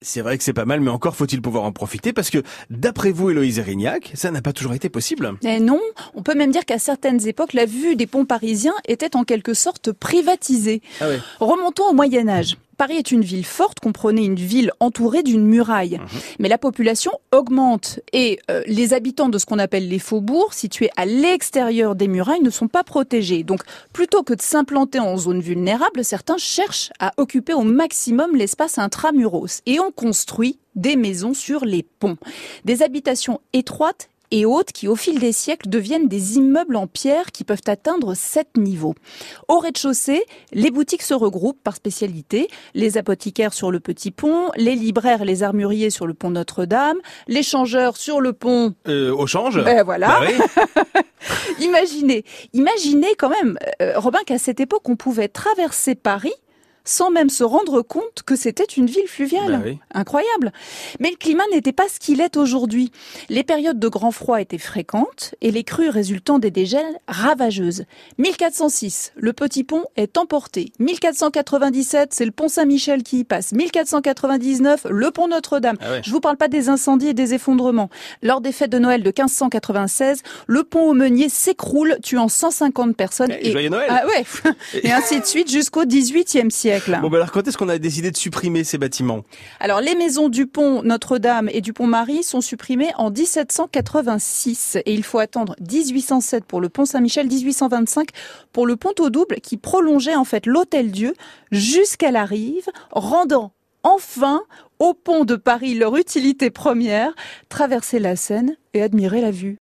C'est vrai que c'est pas mal, mais encore faut-il pouvoir en profiter parce que, d'après vous, Héloïse Erignac, ça n'a pas toujours été possible. Eh non, on peut même dire qu'à certaines époques, la vue des ponts parisiens était en quelque sorte privatisée. Ah Remontons au Moyen Âge. Paris est une ville forte, comprenait une ville entourée d'une muraille. Mhm. Mais la population augmente et euh, les habitants de ce qu'on appelle les faubourgs, situés à l'extérieur des murailles, ne sont pas protégés. Donc, plutôt que de s'implanter en zone vulnérable, certains cherchent à occuper au maximum l'espace intramuros et on construit des maisons sur les ponts. Des habitations étroites et hautes qui, au fil des siècles, deviennent des immeubles en pierre qui peuvent atteindre sept niveaux. Au rez-de-chaussée, les boutiques se regroupent par spécialité. Les apothicaires sur le petit pont, les libraires et les armuriers sur le pont Notre-Dame, les changeurs sur le pont. Euh, au change Ben voilà. Bah oui. Imaginez, imaginez quand même, euh, Robin, qu'à cette époque, on pouvait traverser Paris sans même se rendre compte que c'était une ville fluviale. Bah oui. Incroyable. Mais le climat n'était pas ce qu'il est aujourd'hui. Les périodes de grand froid étaient fréquentes et les crues résultant des dégels ravageuses. 1406, le petit pont est emporté. 1497, c'est le pont Saint-Michel qui y passe. 1499, le pont Notre-Dame. Ah ouais. Je vous parle pas des incendies et des effondrements. Lors des fêtes de Noël de 1596, le pont au Meunier s'écroule, tuant 150 personnes. Joyeux Noël. Ah ouais. et ainsi de suite jusqu'au XVIIIe siècle. Bon, bah alors quand est-ce qu'on a décidé de supprimer ces bâtiments? Alors, les maisons du pont Notre-Dame et du pont Marie sont supprimées en 1786 et il faut attendre 1807 pour le pont Saint-Michel, 1825 pour le pont au double qui prolongeait en fait l'Hôtel Dieu jusqu'à la rive, rendant enfin au pont de Paris leur utilité première, traverser la Seine et admirer la vue.